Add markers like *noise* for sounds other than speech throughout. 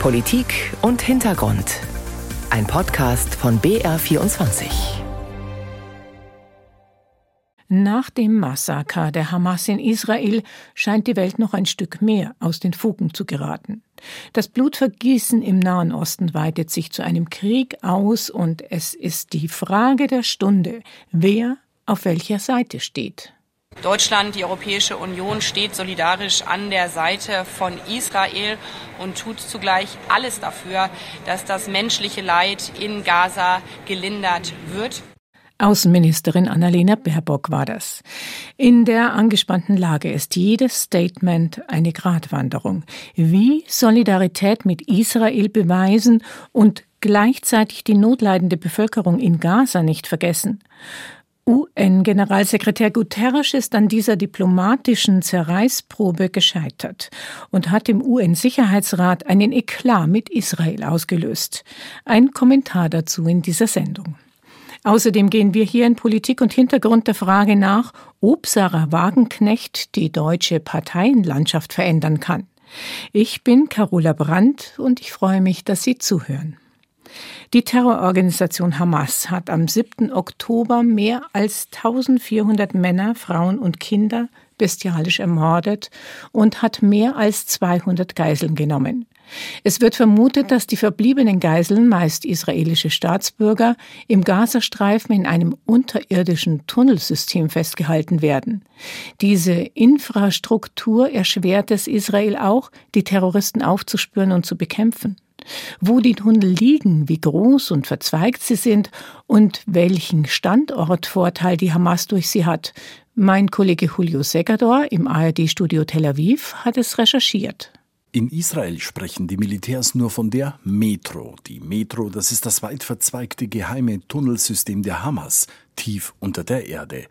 Politik und Hintergrund. Ein Podcast von BR24. Nach dem Massaker der Hamas in Israel scheint die Welt noch ein Stück mehr aus den Fugen zu geraten. Das Blutvergießen im Nahen Osten weitet sich zu einem Krieg aus und es ist die Frage der Stunde, wer auf welcher Seite steht. Deutschland, die Europäische Union steht solidarisch an der Seite von Israel und tut zugleich alles dafür, dass das menschliche Leid in Gaza gelindert wird. Außenministerin Annalena Baerbock war das. In der angespannten Lage ist jedes Statement eine Gratwanderung. Wie Solidarität mit Israel beweisen und gleichzeitig die notleidende Bevölkerung in Gaza nicht vergessen. UN-Generalsekretär Guterres ist an dieser diplomatischen Zerreißprobe gescheitert und hat im UN-Sicherheitsrat einen Eklat mit Israel ausgelöst. Ein Kommentar dazu in dieser Sendung. Außerdem gehen wir hier in Politik und Hintergrund der Frage nach, ob Sarah Wagenknecht die deutsche Parteienlandschaft verändern kann. Ich bin Carola Brandt und ich freue mich, dass Sie zuhören. Die Terrororganisation Hamas hat am 7. Oktober mehr als 1400 Männer, Frauen und Kinder bestialisch ermordet und hat mehr als 200 Geiseln genommen. Es wird vermutet, dass die verbliebenen Geiseln, meist israelische Staatsbürger, im Gazastreifen in einem unterirdischen Tunnelsystem festgehalten werden. Diese Infrastruktur erschwert es Israel auch, die Terroristen aufzuspüren und zu bekämpfen wo die Tunnel liegen, wie groß und verzweigt sie sind und welchen Standortvorteil die Hamas durch sie hat. Mein Kollege Julio Segador im ARD-Studio Tel Aviv hat es recherchiert. In Israel sprechen die Militärs nur von der Metro. Die Metro, das ist das weit verzweigte geheime Tunnelsystem der Hamas, tief unter der Erde.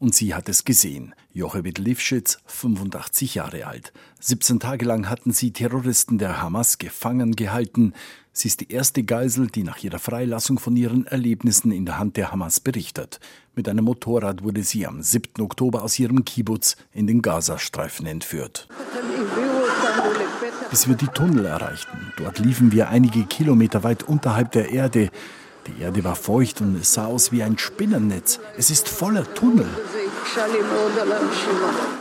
Und sie hat es gesehen. Jochebed Lifschitz, 85 Jahre alt. 17 Tage lang hatten sie Terroristen der Hamas gefangen gehalten. Sie ist die erste Geisel, die nach ihrer Freilassung von ihren Erlebnissen in der Hand der Hamas berichtet. Mit einem Motorrad wurde sie am 7. Oktober aus ihrem Kibbutz in den Gazastreifen entführt. Bis wir die Tunnel erreichten. Dort liefen wir einige Kilometer weit unterhalb der Erde. Die Erde war feucht und es sah aus wie ein Spinnernetz. Es ist voller Tunnel.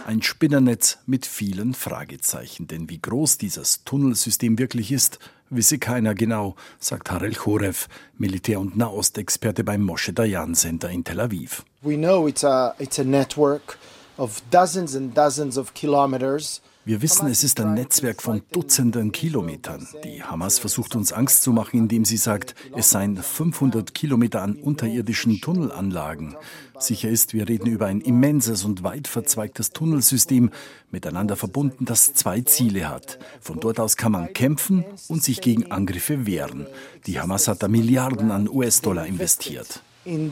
Ein Spinnernetz mit vielen Fragezeichen. Denn wie groß dieses Tunnelsystem wirklich ist, wisse keiner genau, sagt Harel Chorev, Militär- und Nahostexperte beim Moshe Dayan Center in Tel Aviv. We know it's a, it's a network of dozens and dozens of kilometers wir wissen, es ist ein Netzwerk von Dutzenden Kilometern. Die Hamas versucht uns Angst zu machen, indem sie sagt, es seien 500 Kilometer an unterirdischen Tunnelanlagen. Sicher ist, wir reden über ein immenses und weit verzweigtes Tunnelsystem, miteinander verbunden, das zwei Ziele hat. Von dort aus kann man kämpfen und sich gegen Angriffe wehren. Die Hamas hat da Milliarden an US-Dollar investiert. Uh,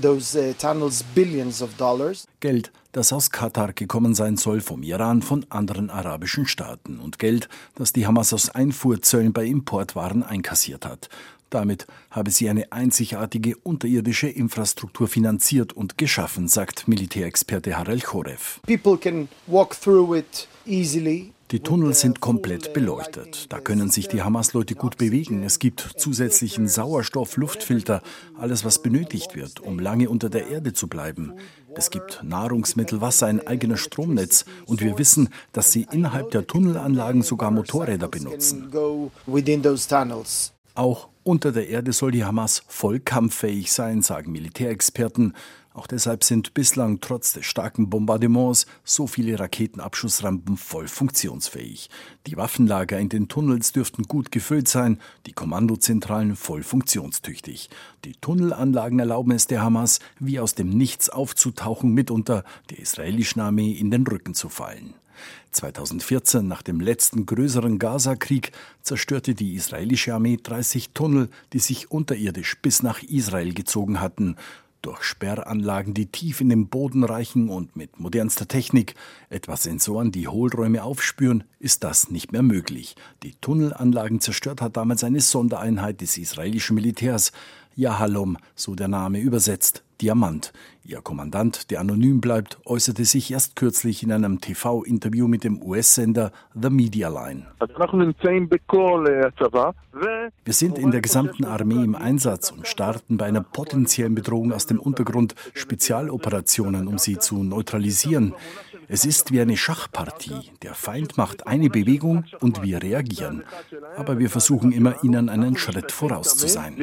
Geld, das aus Katar gekommen sein soll, vom Iran, von anderen arabischen Staaten und Geld, das die Hamas aus Einfuhrzöllen bei Importwaren einkassiert hat. Damit habe sie eine einzigartige unterirdische Infrastruktur finanziert und geschaffen, sagt Militärexperte Harel Chorev. People can walk through it easily. Die Tunnel sind komplett beleuchtet. Da können sich die Hamas-Leute gut bewegen. Es gibt zusätzlichen Sauerstoff, Luftfilter, alles, was benötigt wird, um lange unter der Erde zu bleiben. Es gibt Nahrungsmittel, Wasser, ein eigenes Stromnetz. Und wir wissen, dass sie innerhalb der Tunnelanlagen sogar Motorräder benutzen. Auch unter der Erde soll die Hamas voll kampffähig sein, sagen Militärexperten. Auch deshalb sind bislang trotz des starken Bombardements so viele Raketenabschussrampen voll funktionsfähig. Die Waffenlager in den Tunnels dürften gut gefüllt sein, die Kommandozentralen voll funktionstüchtig. Die Tunnelanlagen erlauben es der Hamas, wie aus dem Nichts aufzutauchen, mitunter der israelischen Armee in den Rücken zu fallen. 2014, nach dem letzten größeren Gaza-Krieg, zerstörte die israelische Armee 30 Tunnel, die sich unterirdisch bis nach Israel gezogen hatten durch Sperranlagen, die tief in den Boden reichen und mit modernster Technik, etwa Sensoren, die Hohlräume aufspüren, ist das nicht mehr möglich. Die Tunnelanlagen zerstört hat damals eine Sondereinheit des israelischen Militärs, Yahalom, so der Name übersetzt, Diamant. Ihr Kommandant, der anonym bleibt, äußerte sich erst kürzlich in einem TV-Interview mit dem US-Sender The Media Line. Wir sind in der gesamten Armee im Einsatz und starten bei einer potenziellen Bedrohung aus dem Untergrund Spezialoperationen, um sie zu neutralisieren. Es ist wie eine Schachpartie. Der Feind macht eine Bewegung und wir reagieren. Aber wir versuchen immer, ihnen einen Schritt voraus zu sein.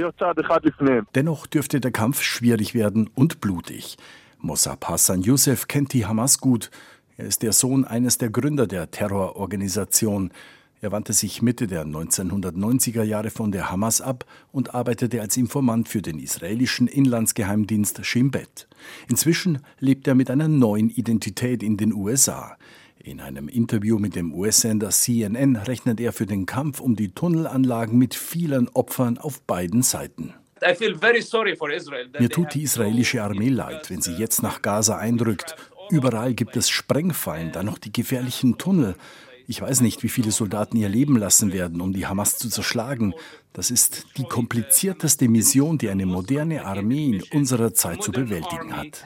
Dennoch dürfte der Kampf schwierig werden und blutig. Mossab Hassan Youssef kennt die Hamas gut. Er ist der Sohn eines der Gründer der Terrororganisation. Er wandte sich Mitte der 1990er Jahre von der Hamas ab und arbeitete als Informant für den israelischen Inlandsgeheimdienst Shin Bet. Inzwischen lebt er mit einer neuen Identität in den USA. In einem Interview mit dem US-Sender CNN rechnet er für den Kampf um die Tunnelanlagen mit vielen Opfern auf beiden Seiten. Mir tut die israelische Armee leid, wenn sie jetzt nach Gaza eindrückt. Überall gibt es Sprengfallen, dann noch die gefährlichen Tunnel. Ich weiß nicht, wie viele Soldaten ihr Leben lassen werden, um die Hamas zu zerschlagen. Das ist die komplizierteste Mission, die eine moderne Armee in unserer Zeit zu bewältigen hat.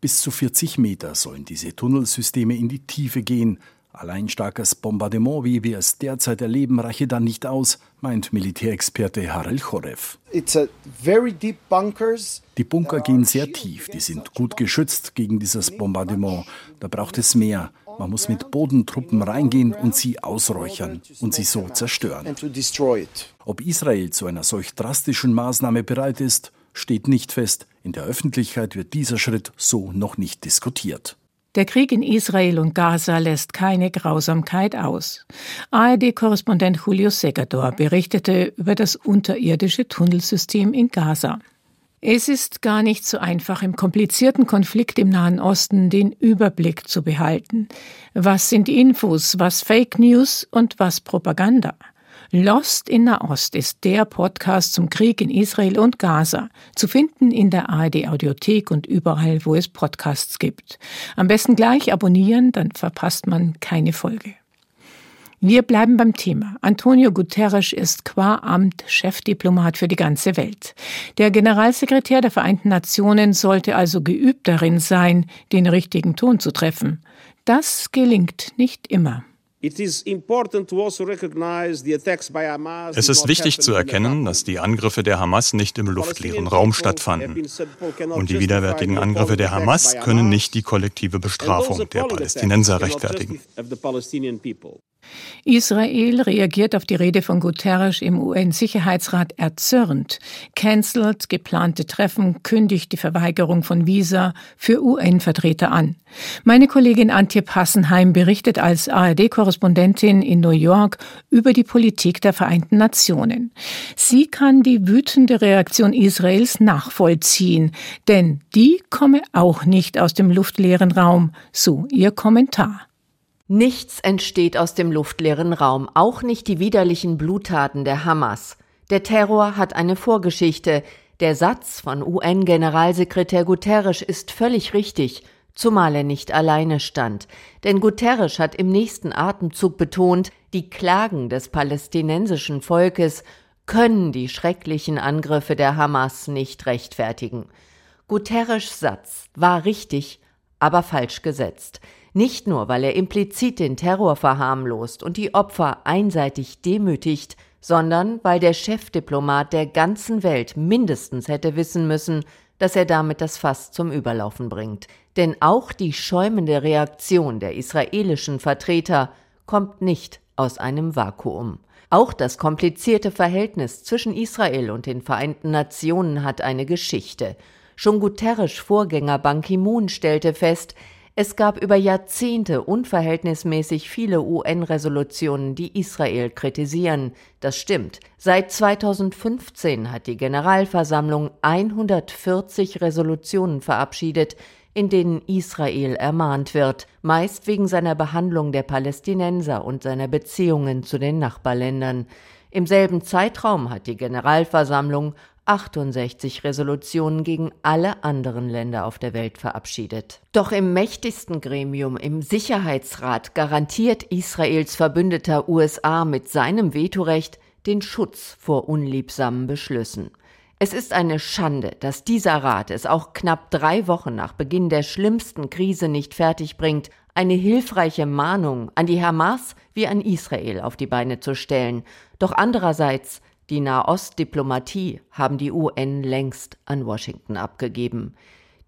Bis zu 40 Meter sollen diese Tunnelsysteme in die Tiefe gehen. Allein starkes Bombardement, wie wir es derzeit erleben, reiche dann nicht aus, meint Militärexperte Harel Chorev. Die Bunker gehen sehr tief, die sind gut geschützt gegen dieses Bombardement. Da braucht es mehr. Man muss mit Bodentruppen reingehen und sie ausräuchern und sie so zerstören. Ob Israel zu einer solch drastischen Maßnahme bereit ist, steht nicht fest. In der Öffentlichkeit wird dieser Schritt so noch nicht diskutiert. Der Krieg in Israel und Gaza lässt keine Grausamkeit aus. ARD-Korrespondent Julio Segador berichtete über das unterirdische Tunnelsystem in Gaza. Es ist gar nicht so einfach, im komplizierten Konflikt im Nahen Osten den Überblick zu behalten. Was sind Infos, was Fake News und was Propaganda? Lost in Nahost ist der Podcast zum Krieg in Israel und Gaza, zu finden in der ARD Audiothek und überall, wo es Podcasts gibt. Am besten gleich abonnieren, dann verpasst man keine Folge. Wir bleiben beim Thema. Antonio Guterres ist qua Amt Chefdiplomat für die ganze Welt. Der Generalsekretär der Vereinten Nationen sollte also geübt darin sein, den richtigen Ton zu treffen. Das gelingt nicht immer. Also es ist wichtig zu erkennen, dass die Angriffe der Hamas nicht im luftleeren Raum stattfanden. Und die widerwärtigen Angriffe der Hamas können nicht die kollektive Bestrafung der Palästinenser rechtfertigen. Israel reagiert auf die Rede von Guterres im UN-Sicherheitsrat erzürnt, cancelt geplante Treffen, kündigt die Verweigerung von Visa für UN-Vertreter an. Meine Kollegin Antje Passenheim berichtet als ARD-Korrespondentin in New York über die Politik der Vereinten Nationen. Sie kann die wütende Reaktion Israels nachvollziehen, denn die komme auch nicht aus dem luftleeren Raum, so ihr Kommentar. Nichts entsteht aus dem luftleeren Raum, auch nicht die widerlichen Bluttaten der Hamas. Der Terror hat eine Vorgeschichte. Der Satz von UN-Generalsekretär Guterres ist völlig richtig, zumal er nicht alleine stand. Denn Guterres hat im nächsten Atemzug betont, die Klagen des palästinensischen Volkes können die schrecklichen Angriffe der Hamas nicht rechtfertigen. Guterres Satz war richtig, aber falsch gesetzt. Nicht nur, weil er implizit den Terror verharmlost und die Opfer einseitig demütigt, sondern weil der Chefdiplomat der ganzen Welt mindestens hätte wissen müssen, dass er damit das Fass zum Überlaufen bringt. Denn auch die schäumende Reaktion der israelischen Vertreter kommt nicht aus einem Vakuum. Auch das komplizierte Verhältnis zwischen Israel und den Vereinten Nationen hat eine Geschichte. Schon Guterres Vorgänger Ban Ki-moon stellte fest, es gab über Jahrzehnte unverhältnismäßig viele UN-Resolutionen, die Israel kritisieren. Das stimmt. Seit 2015 hat die Generalversammlung 140 Resolutionen verabschiedet, in denen Israel ermahnt wird, meist wegen seiner Behandlung der Palästinenser und seiner Beziehungen zu den Nachbarländern. Im selben Zeitraum hat die Generalversammlung 68 Resolutionen gegen alle anderen Länder auf der Welt verabschiedet. Doch im mächtigsten Gremium, im Sicherheitsrat, garantiert Israels Verbündeter USA mit seinem Vetorecht den Schutz vor unliebsamen Beschlüssen. Es ist eine Schande, dass dieser Rat es auch knapp drei Wochen nach Beginn der schlimmsten Krise nicht fertigbringt, eine hilfreiche Mahnung an die Hamas wie an Israel auf die Beine zu stellen. Doch andererseits, die Nahostdiplomatie haben die UN längst an Washington abgegeben.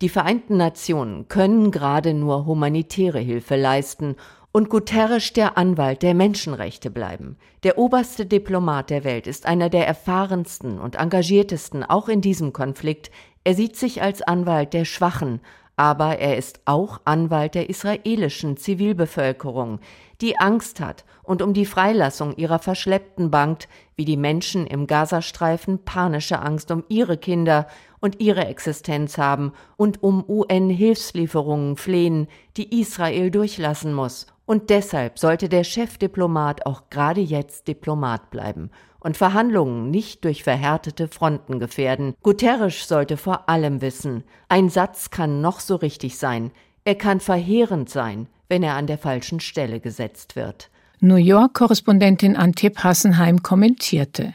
Die Vereinten Nationen können gerade nur humanitäre Hilfe leisten und Guterres der Anwalt der Menschenrechte bleiben. Der oberste Diplomat der Welt ist einer der erfahrensten und engagiertesten auch in diesem Konflikt. Er sieht sich als Anwalt der Schwachen, aber er ist auch Anwalt der israelischen Zivilbevölkerung, die Angst hat und um die Freilassung ihrer Verschleppten bangt, wie die Menschen im Gazastreifen panische Angst um ihre Kinder und ihre Existenz haben und um UN-Hilfslieferungen flehen, die Israel durchlassen muss. Und deshalb sollte der Chefdiplomat auch gerade jetzt Diplomat bleiben und Verhandlungen nicht durch verhärtete Fronten gefährden. Guterres sollte vor allem wissen, ein Satz kann noch so richtig sein, er kann verheerend sein, wenn er an der falschen Stelle gesetzt wird. New York-Korrespondentin Antip Hassenheim kommentierte.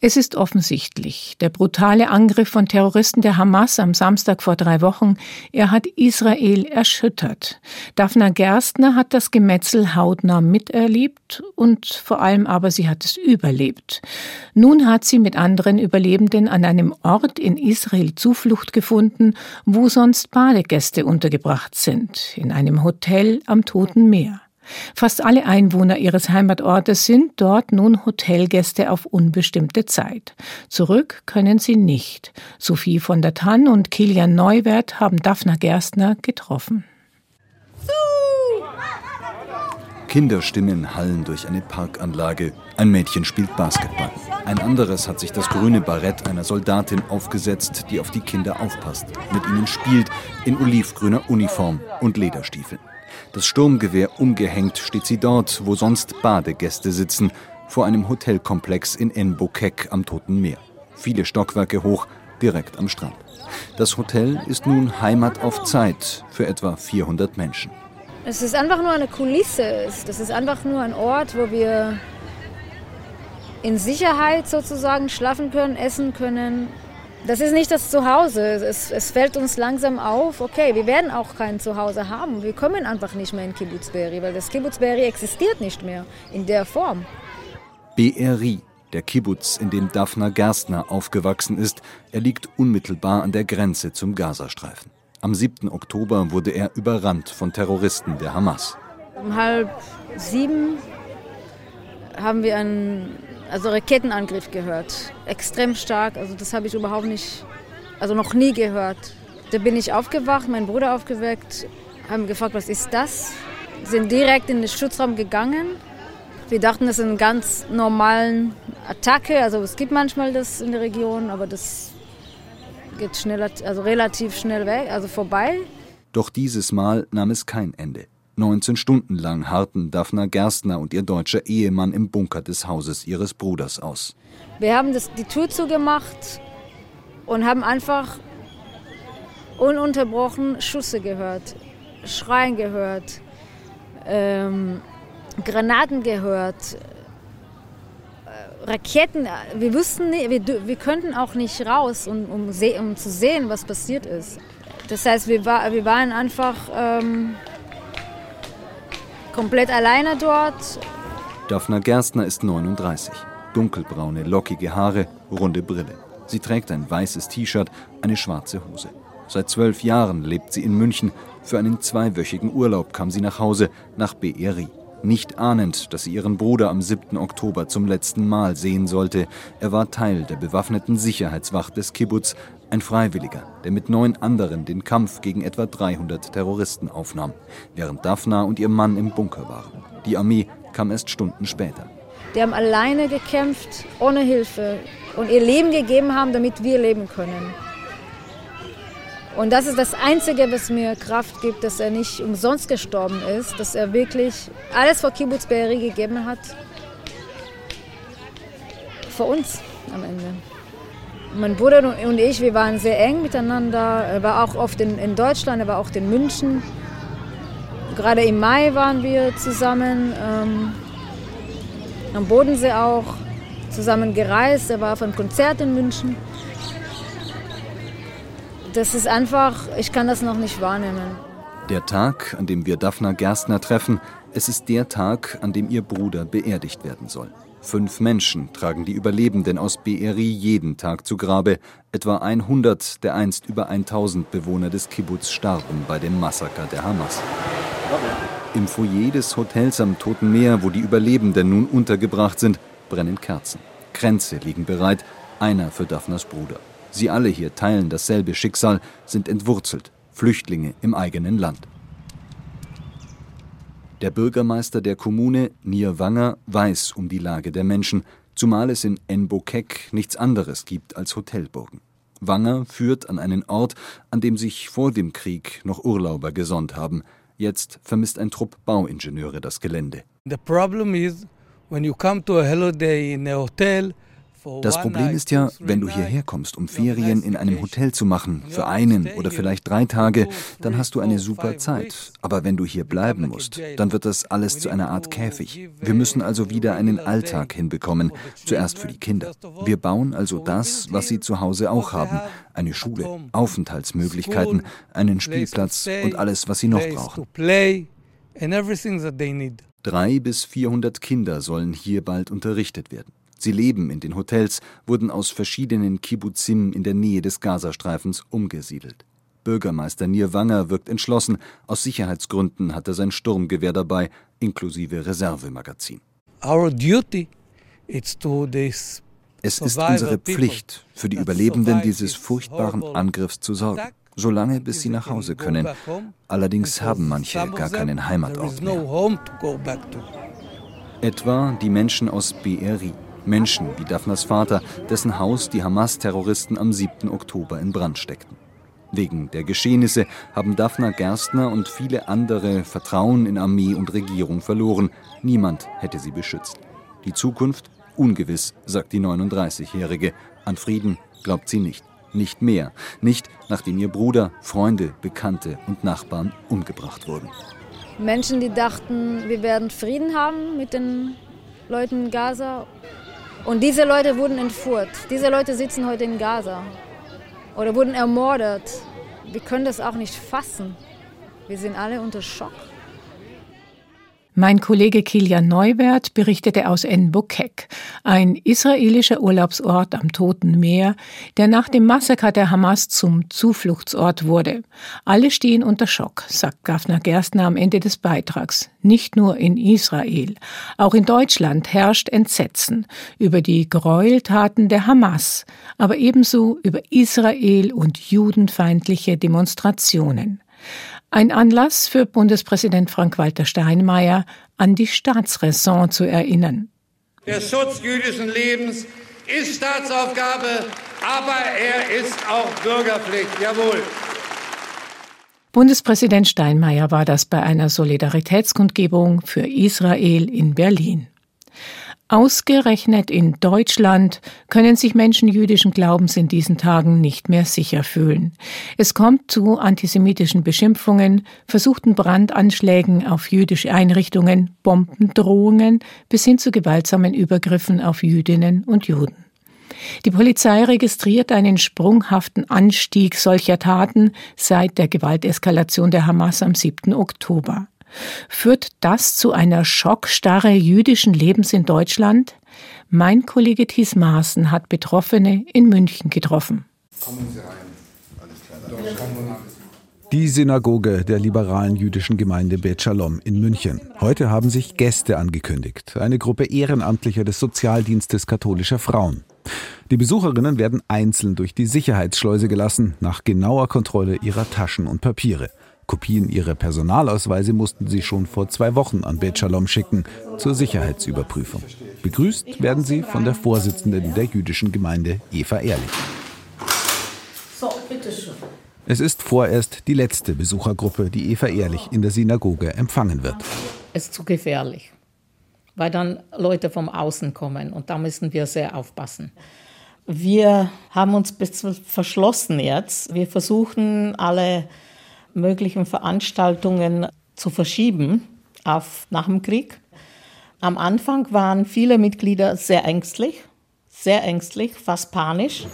Es ist offensichtlich, der brutale Angriff von Terroristen der Hamas am Samstag vor drei Wochen, er hat Israel erschüttert. Daphna Gerstner hat das Gemetzel hautnah miterlebt und vor allem aber sie hat es überlebt. Nun hat sie mit anderen Überlebenden an einem Ort in Israel Zuflucht gefunden, wo sonst Badegäste untergebracht sind, in einem Hotel am Toten Meer. Fast alle Einwohner ihres Heimatortes sind dort nun Hotelgäste auf unbestimmte Zeit. Zurück können sie nicht. Sophie von der Tann und Kilian Neuwert haben Daphna Gerstner getroffen. Kinderstimmen hallen durch eine Parkanlage. Ein Mädchen spielt Basketball. Ein anderes hat sich das grüne Barett einer Soldatin aufgesetzt, die auf die Kinder aufpasst, mit ihnen spielt, in olivgrüner Uniform und Lederstiefeln. Das Sturmgewehr umgehängt steht sie dort, wo sonst Badegäste sitzen, vor einem Hotelkomplex in Enbukek am Toten Meer. Viele Stockwerke hoch, direkt am Strand. Das Hotel ist nun Heimat auf Zeit für etwa 400 Menschen. Es ist einfach nur eine Kulisse. Das ist einfach nur ein Ort, wo wir in Sicherheit sozusagen schlafen können, essen können, das ist nicht das Zuhause. Es, es, fällt uns langsam auf, okay, wir werden auch kein Zuhause haben. Wir kommen einfach nicht mehr in Kibbutzberi, weil das Kibbutzberi existiert nicht mehr in der Form. BRI, der Kibbutz, in dem Daphna Gerstner aufgewachsen ist, er liegt unmittelbar an der Grenze zum Gazastreifen. Am 7. Oktober wurde er überrannt von Terroristen der Hamas. Um halb sieben haben wir einen also Raketenangriff gehört. Extrem stark, also das habe ich überhaupt nicht, also noch nie gehört. Da bin ich aufgewacht, mein Bruder aufgeweckt, haben gefragt, was ist das? Sind direkt in den Schutzraum gegangen. Wir dachten, das ist eine ganz normalen Attacke, also es gibt manchmal das in der Region, aber das geht schneller, also relativ schnell weg, also vorbei. Doch dieses Mal nahm es kein Ende. 19 Stunden lang harrten Daphna Gerstner und ihr deutscher Ehemann im Bunker des Hauses ihres Bruders aus. Wir haben das, die Tür zugemacht und haben einfach ununterbrochen Schüsse gehört, Schreien gehört, ähm, Granaten gehört, äh, Raketen. Wir wussten nicht, wir, wir könnten auch nicht raus, um, um, um, zu sehen, was passiert ist. Das heißt, wir, war, wir waren einfach ähm, komplett alleine dort. Daphna Gerstner ist 39. Dunkelbraune, lockige Haare, runde Brille. Sie trägt ein weißes T-Shirt, eine schwarze Hose. Seit zwölf Jahren lebt sie in München. Für einen zweiwöchigen Urlaub kam sie nach Hause, nach Beeri. Nicht ahnend, dass sie ihren Bruder am 7. Oktober zum letzten Mal sehen sollte. Er war Teil der bewaffneten Sicherheitswacht des Kibbutz, ein Freiwilliger, der mit neun anderen den Kampf gegen etwa 300 Terroristen aufnahm, während Daphna und ihr Mann im Bunker waren. Die Armee kam erst Stunden später. Die haben alleine gekämpft, ohne Hilfe und ihr Leben gegeben haben, damit wir leben können. Und das ist das Einzige, was mir Kraft gibt, dass er nicht umsonst gestorben ist, dass er wirklich alles vor Kibbutz Be'eri gegeben hat. Für uns am Ende. Mein Bruder und ich, wir waren sehr eng miteinander. Er war auch oft in, in Deutschland, er war auch in München. Gerade im Mai waren wir zusammen, ähm, am Bodensee auch, zusammen gereist. Er war auf einem Konzert in München. Das ist einfach, ich kann das noch nicht wahrnehmen. Der Tag, an dem wir Daphna Gerstner treffen, es ist der Tag, an dem ihr Bruder beerdigt werden soll. Fünf Menschen tragen die Überlebenden aus Be'eri jeden Tag zu Grabe. Etwa 100 der einst über 1000 Bewohner des Kibbutz starben bei dem Massaker der Hamas. Im Foyer des Hotels am Toten Meer, wo die Überlebenden nun untergebracht sind, brennen Kerzen. Kränze liegen bereit, einer für Daphnas Bruder. Sie alle hier teilen dasselbe Schicksal, sind entwurzelt, Flüchtlinge im eigenen Land. Der Bürgermeister der Kommune, Nir Wanger, weiß um die Lage der Menschen, zumal es in Enbokek nichts anderes gibt als Hotelburgen. Wanger führt an einen Ort, an dem sich vor dem Krieg noch Urlauber gesonnt haben. Jetzt vermisst ein Trupp Bauingenieure das Gelände. The problem is when you come to a holiday in a hotel das Problem ist ja, wenn du hierher kommst, um Ferien in einem Hotel zu machen, für einen oder vielleicht drei Tage, dann hast du eine super Zeit. Aber wenn du hier bleiben musst, dann wird das alles zu einer Art Käfig. Wir müssen also wieder einen Alltag hinbekommen, zuerst für die Kinder. Wir bauen also das, was sie zu Hause auch haben. Eine Schule, Aufenthaltsmöglichkeiten, einen Spielplatz und alles, was sie noch brauchen. Drei bis vierhundert Kinder sollen hier bald unterrichtet werden. Sie leben in den Hotels, wurden aus verschiedenen Kibbutzim in der Nähe des Gazastreifens umgesiedelt. Bürgermeister Nir Wanger wirkt entschlossen. Aus Sicherheitsgründen hat er sein Sturmgewehr dabei, inklusive Reservemagazin. Our duty is to this es ist unsere Pflicht, für die Überlebenden dieses furchtbaren Angriffs zu sorgen, solange bis sie nach Hause können. Allerdings haben manche gar keinen Heimatort mehr. Etwa die Menschen aus Be'eri. Menschen wie Daphnas Vater, dessen Haus die Hamas-Terroristen am 7. Oktober in Brand steckten. Wegen der Geschehnisse haben Daphna Gerstner und viele andere Vertrauen in Armee und Regierung verloren. Niemand hätte sie beschützt. Die Zukunft ungewiss, sagt die 39-Jährige. An Frieden glaubt sie nicht. Nicht mehr. Nicht, nachdem ihr Bruder, Freunde, Bekannte und Nachbarn umgebracht wurden. Menschen, die dachten, wir werden Frieden haben mit den Leuten in Gaza und diese Leute wurden entführt. Diese Leute sitzen heute in Gaza oder wurden ermordet. Wir können das auch nicht fassen. Wir sind alle unter Schock. Mein Kollege Kilian Neuwert berichtete aus En-Bokek, ein israelischer Urlaubsort am Toten Meer, der nach dem Massaker der Hamas zum Zufluchtsort wurde. Alle stehen unter Schock, sagt Gafner Gerstner am Ende des Beitrags. Nicht nur in Israel, auch in Deutschland herrscht Entsetzen über die Gräueltaten der Hamas, aber ebenso über Israel und judenfeindliche Demonstrationen. Ein Anlass für Bundespräsident Frank-Walter Steinmeier, an die Staatsräson zu erinnern. Der Schutz jüdischen Lebens ist Staatsaufgabe, aber er ist auch Bürgerpflicht. Jawohl. Bundespräsident Steinmeier war das bei einer Solidaritätskundgebung für Israel in Berlin. Ausgerechnet in Deutschland können sich Menschen jüdischen Glaubens in diesen Tagen nicht mehr sicher fühlen. Es kommt zu antisemitischen Beschimpfungen, versuchten Brandanschlägen auf jüdische Einrichtungen, Bombendrohungen bis hin zu gewaltsamen Übergriffen auf Jüdinnen und Juden. Die Polizei registriert einen sprunghaften Anstieg solcher Taten seit der Gewalteskalation der Hamas am 7. Oktober. Führt das zu einer Schockstarre jüdischen Lebens in Deutschland? Mein Kollege Thies Maaßen hat Betroffene in München getroffen. Kommen Sie rein. Die Synagoge der liberalen jüdischen Gemeinde Bet Shalom in München. Heute haben sich Gäste angekündigt. Eine Gruppe Ehrenamtlicher des Sozialdienstes katholischer Frauen. Die Besucherinnen werden einzeln durch die Sicherheitsschleuse gelassen, nach genauer Kontrolle ihrer Taschen und Papiere. Kopien ihrer Personalausweise mussten sie schon vor zwei Wochen an Beit Shalom schicken, zur Sicherheitsüberprüfung. Begrüßt werden sie von der Vorsitzenden der jüdischen Gemeinde, Eva Ehrlich. So, bitteschön. Es ist vorerst die letzte Besuchergruppe, die Eva Ehrlich in der Synagoge empfangen wird. Es ist zu gefährlich, weil dann Leute vom Außen kommen und da müssen wir sehr aufpassen. Wir haben uns verschlossen jetzt. Wir versuchen alle möglichen Veranstaltungen zu verschieben auf nach dem Krieg. Am Anfang waren viele Mitglieder sehr ängstlich, sehr ängstlich, fast panisch.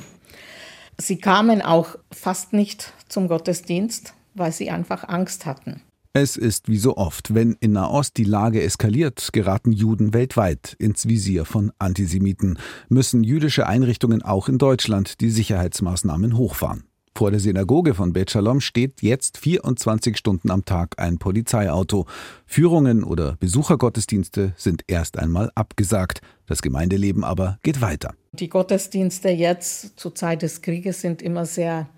Sie kamen auch fast nicht zum Gottesdienst, weil sie einfach Angst hatten. Es ist wie so oft, wenn in Nahost die Lage eskaliert, geraten Juden weltweit ins Visier von Antisemiten, müssen jüdische Einrichtungen auch in Deutschland die Sicherheitsmaßnahmen hochfahren. Vor der Synagoge von Bet Shalom steht jetzt 24 Stunden am Tag ein Polizeiauto. Führungen oder Besuchergottesdienste sind erst einmal abgesagt. Das Gemeindeleben aber geht weiter. Die Gottesdienste jetzt zur Zeit des Krieges sind immer sehr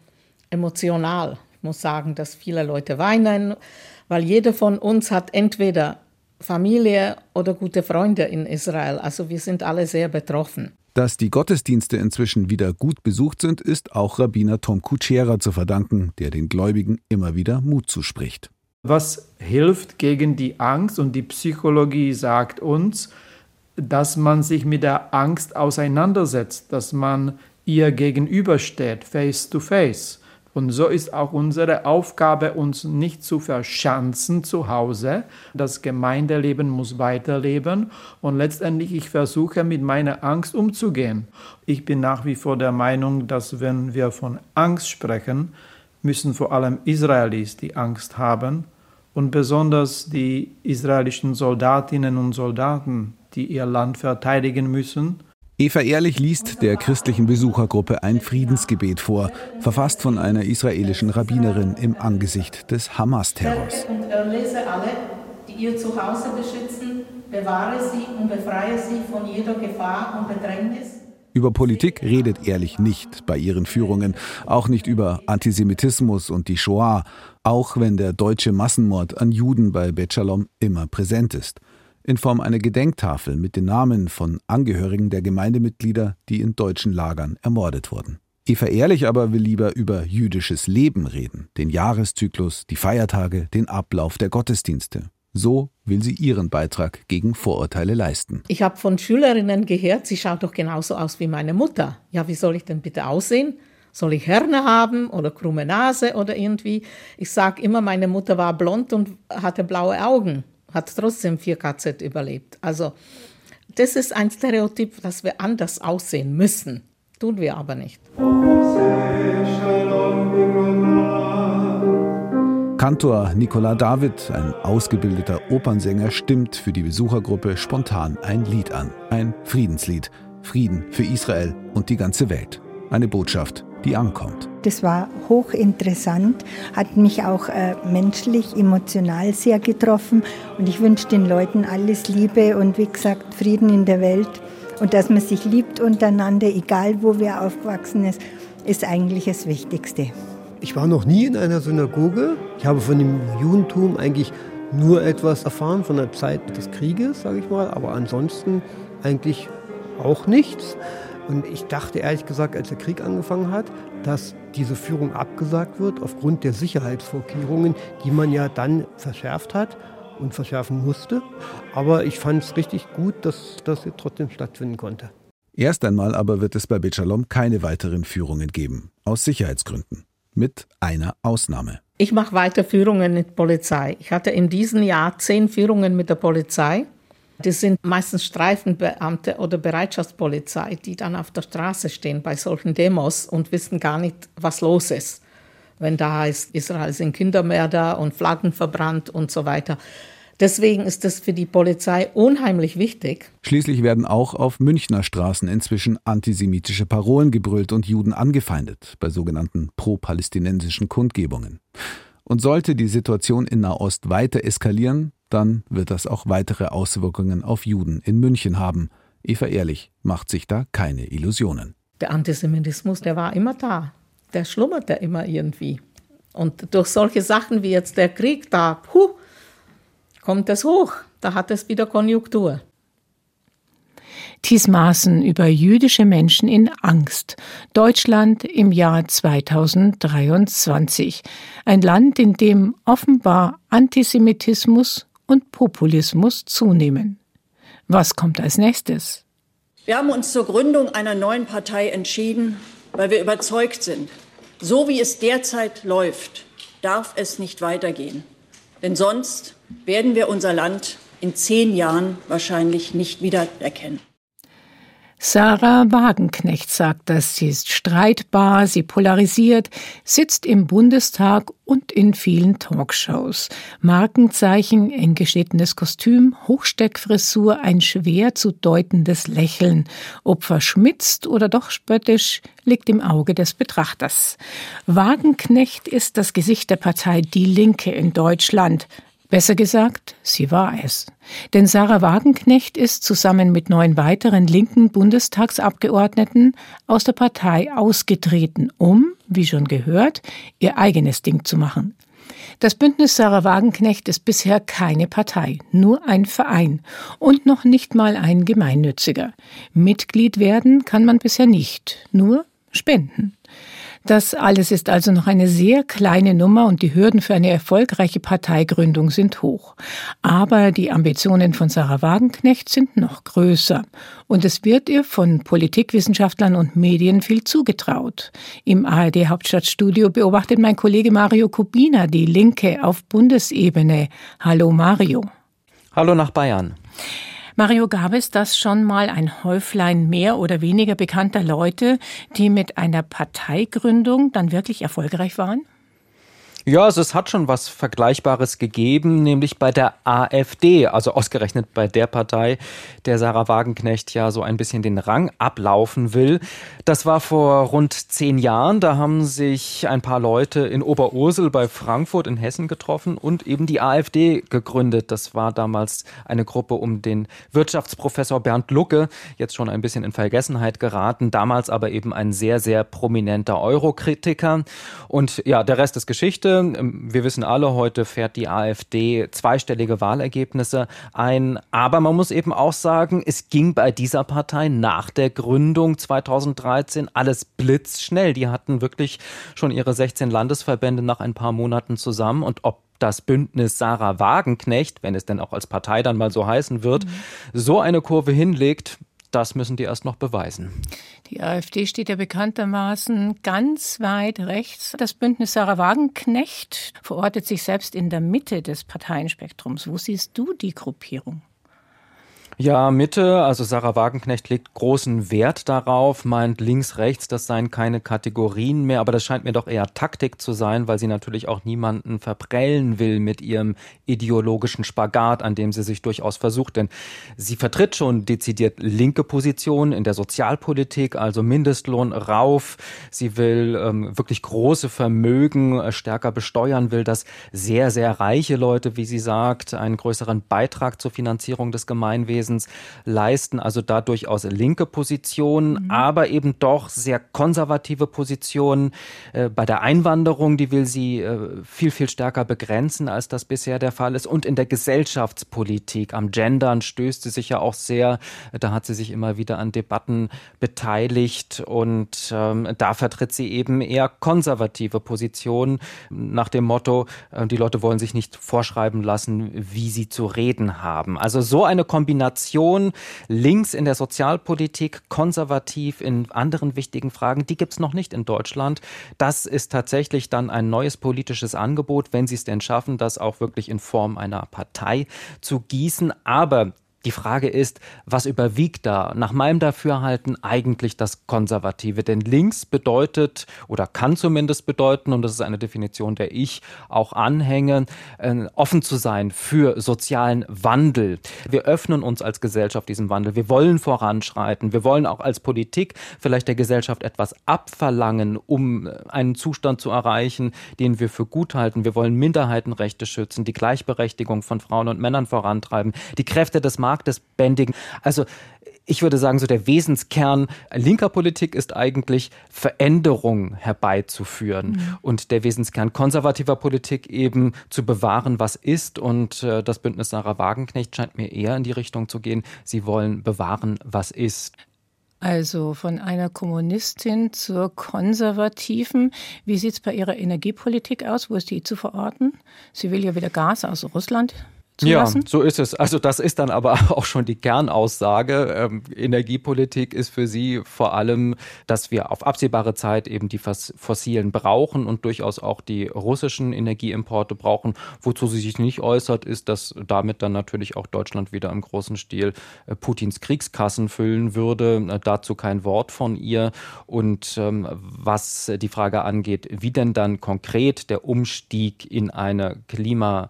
emotional. Ich muss sagen, dass viele Leute weinen weil jeder von uns hat entweder Familie oder gute Freunde in Israel. Also wir sind alle sehr betroffen. Dass die Gottesdienste inzwischen wieder gut besucht sind, ist auch Rabbiner Tom Kutschera zu verdanken, der den Gläubigen immer wieder Mut zuspricht. Was hilft gegen die Angst und die Psychologie sagt uns, dass man sich mit der Angst auseinandersetzt, dass man ihr gegenübersteht, face to face. Und so ist auch unsere Aufgabe, uns nicht zu verschanzen zu Hause. Das Gemeindeleben muss weiterleben und letztendlich ich versuche mit meiner Angst umzugehen. Ich bin nach wie vor der Meinung, dass wenn wir von Angst sprechen, müssen vor allem Israelis die Angst haben und besonders die israelischen Soldatinnen und Soldaten, die ihr Land verteidigen müssen Eva Ehrlich liest der christlichen Besuchergruppe ein Friedensgebet vor, verfasst von einer israelischen Rabbinerin im Angesicht des Hamas-Terrors. Und erlese alle, die ihr Zuhause beschützen, bewahre sie und befreie sie von jeder Gefahr und Bedrängnis. Über Politik redet Ehrlich nicht bei ihren Führungen, auch nicht über Antisemitismus und die Shoah, auch wenn der deutsche Massenmord an Juden bei Bet Shalom immer präsent ist in Form einer Gedenktafel mit den Namen von Angehörigen der Gemeindemitglieder, die in deutschen Lagern ermordet wurden. Eva Ehrlich aber will lieber über jüdisches Leben reden, den Jahreszyklus, die Feiertage, den Ablauf der Gottesdienste. So will sie ihren Beitrag gegen Vorurteile leisten. Ich habe von Schülerinnen gehört, sie schaut doch genauso aus wie meine Mutter. Ja, wie soll ich denn bitte aussehen? Soll ich Herne haben oder krumme Nase oder irgendwie? Ich sage immer, meine Mutter war blond und hatte blaue Augen hat trotzdem 4KZ überlebt. Also das ist ein Stereotyp, dass wir anders aussehen müssen. Tun wir aber nicht. Kantor Nicola David, ein ausgebildeter Opernsänger, stimmt für die Besuchergruppe spontan ein Lied an. Ein Friedenslied. Frieden für Israel und die ganze Welt. Eine Botschaft, die ankommt. Das war hochinteressant, hat mich auch äh, menschlich, emotional sehr getroffen. Und ich wünsche den Leuten alles Liebe und wie gesagt Frieden in der Welt. Und dass man sich liebt untereinander, egal wo wir aufgewachsen ist, ist eigentlich das Wichtigste. Ich war noch nie in einer Synagoge. Ich habe von dem Judentum eigentlich nur etwas erfahren von der Zeit des Krieges, sage ich mal, aber ansonsten eigentlich auch nichts. Und ich dachte ehrlich gesagt, als der Krieg angefangen hat, dass diese Führung abgesagt wird aufgrund der Sicherheitsvorkehrungen, die man ja dann verschärft hat und verschärfen musste. Aber ich fand es richtig gut, dass das trotzdem stattfinden konnte. Erst einmal aber wird es bei Bechalom keine weiteren Führungen geben, aus Sicherheitsgründen. Mit einer Ausnahme. Ich mache weiter Führungen mit Polizei. Ich hatte in diesem Jahr zehn Führungen mit der Polizei. Das sind meistens Streifenbeamte oder Bereitschaftspolizei, die dann auf der Straße stehen bei solchen Demos und wissen gar nicht, was los ist. Wenn da heißt, Israel sind Kindermörder und Flaggen verbrannt und so weiter. Deswegen ist es für die Polizei unheimlich wichtig. Schließlich werden auch auf Münchner Straßen inzwischen antisemitische Parolen gebrüllt und Juden angefeindet bei sogenannten pro-palästinensischen Kundgebungen. Und sollte die Situation in Nahost weiter eskalieren, dann wird das auch weitere Auswirkungen auf Juden in München haben. Eva Ehrlich macht sich da keine Illusionen. Der Antisemitismus, der war immer da. Der schlummerte immer irgendwie. Und durch solche Sachen wie jetzt der Krieg, da puh, kommt es hoch. Da hat es wieder Konjunktur. Thies Maaßen über jüdische Menschen in Angst. Deutschland im Jahr 2023. Ein Land, in dem offenbar Antisemitismus und Populismus zunehmen. Was kommt als nächstes? Wir haben uns zur Gründung einer neuen Partei entschieden, weil wir überzeugt sind, so wie es derzeit läuft, darf es nicht weitergehen. Denn sonst werden wir unser Land in zehn Jahren wahrscheinlich nicht wiedererkennen. Sarah Wagenknecht sagt das. Sie ist streitbar, sie polarisiert, sitzt im Bundestag und in vielen Talkshows. Markenzeichen, eng geschnittenes Kostüm, Hochsteckfrisur, ein schwer zu deutendes Lächeln. Ob verschmitzt oder doch spöttisch, liegt im Auge des Betrachters. Wagenknecht ist das Gesicht der Partei Die Linke in Deutschland. Besser gesagt, sie war es. Denn Sarah Wagenknecht ist zusammen mit neun weiteren linken Bundestagsabgeordneten aus der Partei ausgetreten, um, wie schon gehört, ihr eigenes Ding zu machen. Das Bündnis Sarah Wagenknecht ist bisher keine Partei, nur ein Verein und noch nicht mal ein gemeinnütziger. Mitglied werden kann man bisher nicht, nur spenden. Das alles ist also noch eine sehr kleine Nummer und die Hürden für eine erfolgreiche Parteigründung sind hoch. Aber die Ambitionen von Sarah Wagenknecht sind noch größer. Und es wird ihr von Politikwissenschaftlern und Medien viel zugetraut. Im ARD Hauptstadtstudio beobachtet mein Kollege Mario Kubina die Linke auf Bundesebene. Hallo Mario. Hallo nach Bayern. Mario, gab es das schon mal ein Häuflein mehr oder weniger bekannter Leute, die mit einer Parteigründung dann wirklich erfolgreich waren? Ja, also es hat schon was Vergleichbares gegeben, nämlich bei der AfD, also ausgerechnet bei der Partei, der Sarah Wagenknecht ja so ein bisschen den Rang ablaufen will. Das war vor rund zehn Jahren. Da haben sich ein paar Leute in Oberursel bei Frankfurt in Hessen getroffen und eben die AfD gegründet. Das war damals eine Gruppe um den Wirtschaftsprofessor Bernd Lucke, jetzt schon ein bisschen in Vergessenheit geraten, damals aber eben ein sehr, sehr prominenter Eurokritiker. Und ja, der Rest ist Geschichte. Ähm, wir wissen alle, heute fährt die AfD zweistellige Wahlergebnisse ein. Aber man muss eben auch sagen, es ging bei dieser Partei nach der Gründung 2013 alles blitzschnell. Die hatten wirklich schon ihre 16 Landesverbände nach ein paar Monaten zusammen. Und ob das Bündnis Sarah Wagenknecht, wenn es denn auch als Partei dann mal so heißen wird, mhm. so eine Kurve hinlegt, das müssen die erst noch beweisen. Die AfD steht ja bekanntermaßen ganz weit rechts. Das Bündnis Sarah Wagenknecht verortet sich selbst in der Mitte des Parteienspektrums. Wo siehst du die Gruppierung? Ja, Mitte, also Sarah Wagenknecht legt großen Wert darauf, meint links, rechts, das seien keine Kategorien mehr, aber das scheint mir doch eher Taktik zu sein, weil sie natürlich auch niemanden verprellen will mit ihrem ideologischen Spagat, an dem sie sich durchaus versucht. Denn sie vertritt schon dezidiert linke Positionen in der Sozialpolitik, also Mindestlohn rauf. Sie will ähm, wirklich große Vermögen äh, stärker besteuern, will, dass sehr, sehr reiche Leute, wie sie sagt, einen größeren Beitrag zur Finanzierung des Gemeinwesens Staatswesens leisten, also da durchaus linke Positionen, mhm. aber eben doch sehr konservative Positionen. Äh, bei der Einwanderung, die will sie äh, viel, viel stärker begrenzen, als das bisher der Fall ist. Und in der Gesellschaftspolitik, am Gendern stößt sie sich ja auch sehr. Da hat sie sich immer wieder an Debatten beteiligt und ähm, da vertritt sie eben eher konservative Positionen nach dem Motto, äh, die Leute wollen sich nicht vorschreiben lassen, wie sie zu reden haben. Also so eine Kombination Kombination links in der Sozialpolitik, konservativ in anderen wichtigen Fragen, die gibt es noch nicht in Deutschland. Das ist tatsächlich dann ein neues politisches Angebot, wenn sie es denn schaffen, das auch wirklich in Form einer Partei zu gießen. Aber die Frage ist, was überwiegt da? Nach meinem Dafürhalten eigentlich das Konservative. Denn links bedeutet oder kann zumindest bedeuten, und das ist eine Definition, der ich auch anhänge, äh, offen zu sein für sozialen Wandel. Wir öffnen uns als Gesellschaft diesem Wandel. Wir wollen voranschreiten. Wir wollen auch als Politik vielleicht der Gesellschaft etwas abverlangen, um äh, einen Zustand zu erreichen, den wir für gut halten. Wir wollen Minderheitenrechte schützen, die Gleichberechtigung von Frauen und Männern vorantreiben, die Kräfte des Marktes bändigen. Also ich würde sagen, so der Wesenskern linker Politik ist eigentlich Veränderung herbeizuführen mhm. und der Wesenskern konservativer Politik eben zu bewahren, was ist. Und äh, das Bündnis Sarah Wagenknecht scheint mir eher in die Richtung zu gehen, sie wollen bewahren, was ist. Also von einer Kommunistin zur Konservativen. Wie sieht es bei ihrer Energiepolitik aus? Wo ist die zu verorten? Sie will ja wieder Gas aus Russland zulassen? Ja, so ist es. Also das ist dann aber *laughs* auch schon die Kernaussage. Ähm, Energiepolitik ist für sie vor allem, dass wir auf absehbare Zeit eben die fossilen brauchen und durchaus auch die russischen Energieimporte brauchen. Wozu sie sich nicht äußert, ist, dass damit dann natürlich auch Deutschland wieder im großen Stil äh, Putins Kriegskassen füllen würde. Äh, dazu kein Wort von ihr. Und ähm, was die Frage angeht, wie denn dann konkret der Umstieg in eine Klima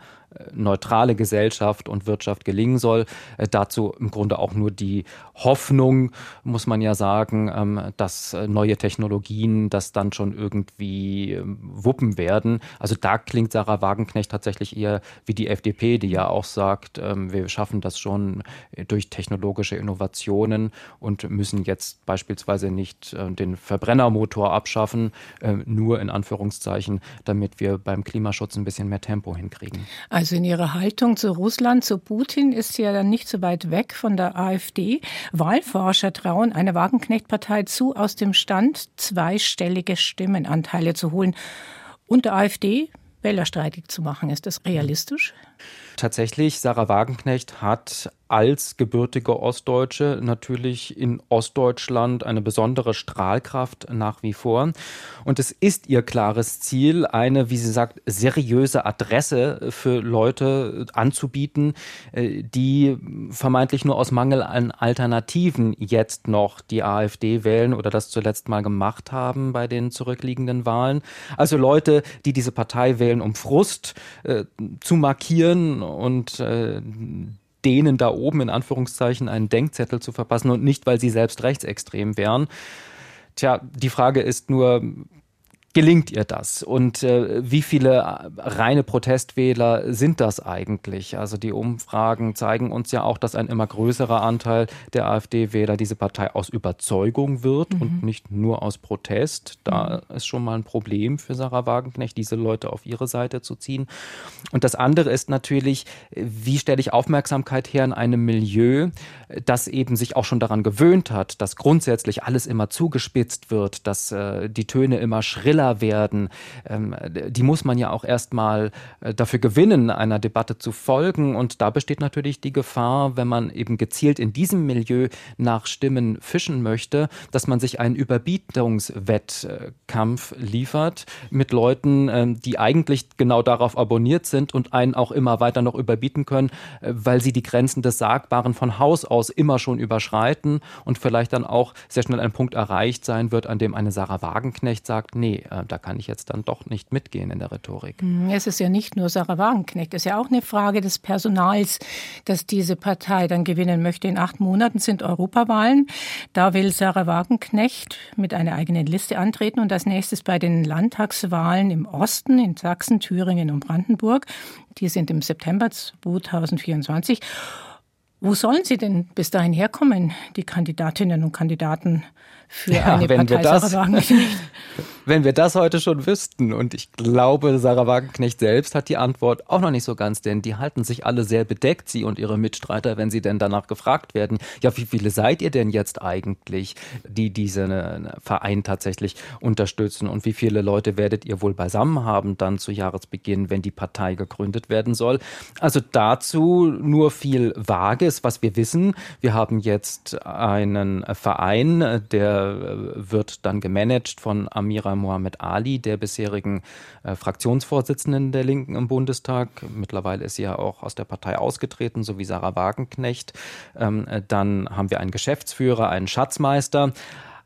neutrale Gesellschaft und Wirtschaft gelingen soll. Äh, dazu im Grunde auch nur die Hoffnung, muss man ja sagen, ähm, dass äh, neue Technologien das dann schon irgendwie ähm, wuppen werden. Also da klingt Sarah Wagenknecht tatsächlich eher wie die FDP, die ja auch sagt, ähm, wir schaffen das schon durch technologische Innovationen und müssen jetzt beispielsweise nicht äh, den Verbrennermotor abschaffen, nur in Anführungszeichen, damit wir beim Klimaschutz ein bisschen mehr Tempo hinkriegen. Also in ihrer Haltung zu Russland, zu Putin ist sie ja dann nicht so weit weg von der AfD. Wahlforscher trauen einer Wagenknecht-Partei zu, aus dem Stand zweistellige Stimmenanteile zu holen und der AfD wählerstreitig zu machen. Ist das realistisch? Tatsächlich, Sarah Wagenknecht hat als gebürtige Ostdeutsche natürlich in Ostdeutschland eine besondere Strahlkraft nach wie vor. Und es ist ihr klares Ziel, eine, wie sie sagt, seriöse Adresse für Leute anzubieten, äh, die vermeintlich nur aus Mangel an Alternativen jetzt noch die AfD wählen oder das zuletzt mal gemacht haben bei den zurückliegenden Wahlen. Also Leute, die diese Partei wählen, um Frust äh, zu markieren und äh, denen da oben in Anführungszeichen einen Denkzettel zu verpassen und nicht, weil sie selbst rechtsextrem wären. Tja, die Frage ist nur, gelingt ihr das? Und äh, wie viele äh, reine Protestwähler sind das eigentlich? Also die Umfragen zeigen uns ja auch, dass ein immer größerer Anteil der AfD-Wähler diese Partei aus Überzeugung wird mhm. und nicht nur aus Protest. Da mhm. ist schon mal ein Problem für Sarah Wagenknecht, diese Leute auf ihre Seite zu ziehen. Und das andere ist natürlich, wie stelle ich Aufmerksamkeit her in einem Milieu, das eben sich auch schon daran gewöhnt hat, dass grundsätzlich alles immer zugespitzt wird, dass äh, die Töne immer schriller schneller werden, ähm, die muss man ja auch erstmal äh, dafür gewinnen, einer Debatte zu folgen. Und da besteht natürlich die Gefahr, wenn man eben gezielt in diesem Milieu nach Stimmen fischen möchte, dass man sich einen Überbietungswettkampf liefert mit Leuten, ähm, die eigentlich genau darauf abonniert sind und einen auch immer weiter noch überbieten können, äh, weil sie die Grenzen des Sagbaren von Haus aus immer schon überschreiten und vielleicht dann auch sehr schnell ein Punkt erreicht sein wird, an dem eine Sarah Wagenknecht sagt, nee, äh, da kann ich jetzt dann doch nicht mitgehen in der Rhetorik. Hm, es ist ja nicht nur Sarah Wagenknecht, es ist ja auch eine Frage des Personals, dass diese Partei dann gewinnen möchte. In acht Monaten sind Europawahlen. Da will Sarah Wagenknecht mit einer eigenen Liste antreten und als nächstes bei den Landtagswahlen im Osten, in Sachsen, Thüringen und Brandenburg. Die sind im September 2024. Wo sollen sie denn bis dahin herkommen, die Kandidatinnen und Kandidaten für ja, eine wenn Partei wir das, Sarah Wagenknecht? *laughs* Wenn wir das heute schon wüssten, und ich glaube, Sarah Wagenknecht selbst hat die Antwort auch noch nicht so ganz, denn die halten sich alle sehr bedeckt, sie und ihre Mitstreiter, wenn sie denn danach gefragt werden, ja, wie viele seid ihr denn jetzt eigentlich, die diesen äh, Verein tatsächlich unterstützen und wie viele Leute werdet ihr wohl beisammen haben dann zu Jahresbeginn, wenn die Partei gegründet werden soll? Also dazu nur viel Vages, was wir wissen. Wir haben jetzt einen Verein, der wird dann gemanagt von Amira Mohammed Ali, der bisherigen äh, Fraktionsvorsitzenden der Linken im Bundestag. Mittlerweile ist sie ja auch aus der Partei ausgetreten, so wie Sarah Wagenknecht. Ähm, äh, dann haben wir einen Geschäftsführer, einen Schatzmeister.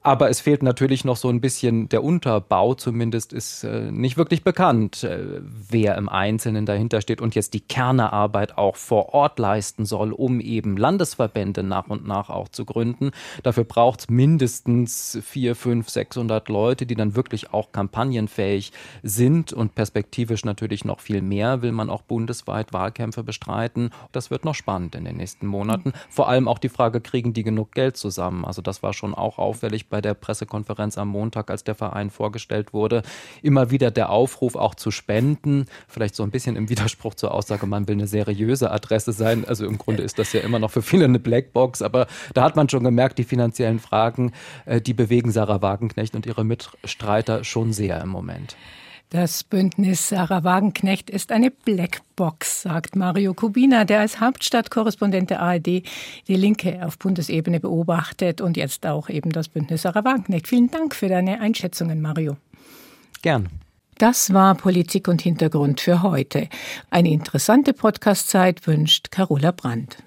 Aber es fehlt natürlich noch so ein bisschen der Unterbau, zumindest ist äh, nicht wirklich bekannt, äh, wer im Einzelnen dahinter steht und jetzt die Kernearbeit auch vor Ort leisten soll, um eben Landesverbände nach und nach auch zu gründen. Dafür braucht es mindestens vier, fünf, 600 Leute, die dann wirklich auch kampagnenfähig sind und perspektivisch natürlich noch viel mehr, will man auch bundesweit Wahlkämpfe bestreiten. Das wird noch spannend in den nächsten Monaten. Vor allem auch die Frage, kriegen die genug Geld zusammen? Also das war schon auch auffällig bei bei der Pressekonferenz am Montag, als der Verein vorgestellt wurde, immer wieder der Aufruf auch zu spenden. Vielleicht so ein bisschen im Widerspruch zur Aussage, man will eine seriöse Adresse sein. Also im Grunde ist das ja immer noch für viele eine Blackbox, aber da hat man schon gemerkt, die finanziellen Fragen, äh, die bewegen Sarah Wagenknecht und ihre Mitstreiter schon sehr im Moment. Das Bündnis Sarah Wagenknecht ist eine Blackbox, sagt Mario Kubina, der als Hauptstadtkorrespondent der ARD die Linke auf Bundesebene beobachtet und jetzt auch eben das Bündnis Sarah Wagenknecht. Vielen Dank für deine Einschätzungen, Mario. Gern. Das war Politik und Hintergrund für heute. Eine interessante Podcastzeit wünscht Carola Brandt.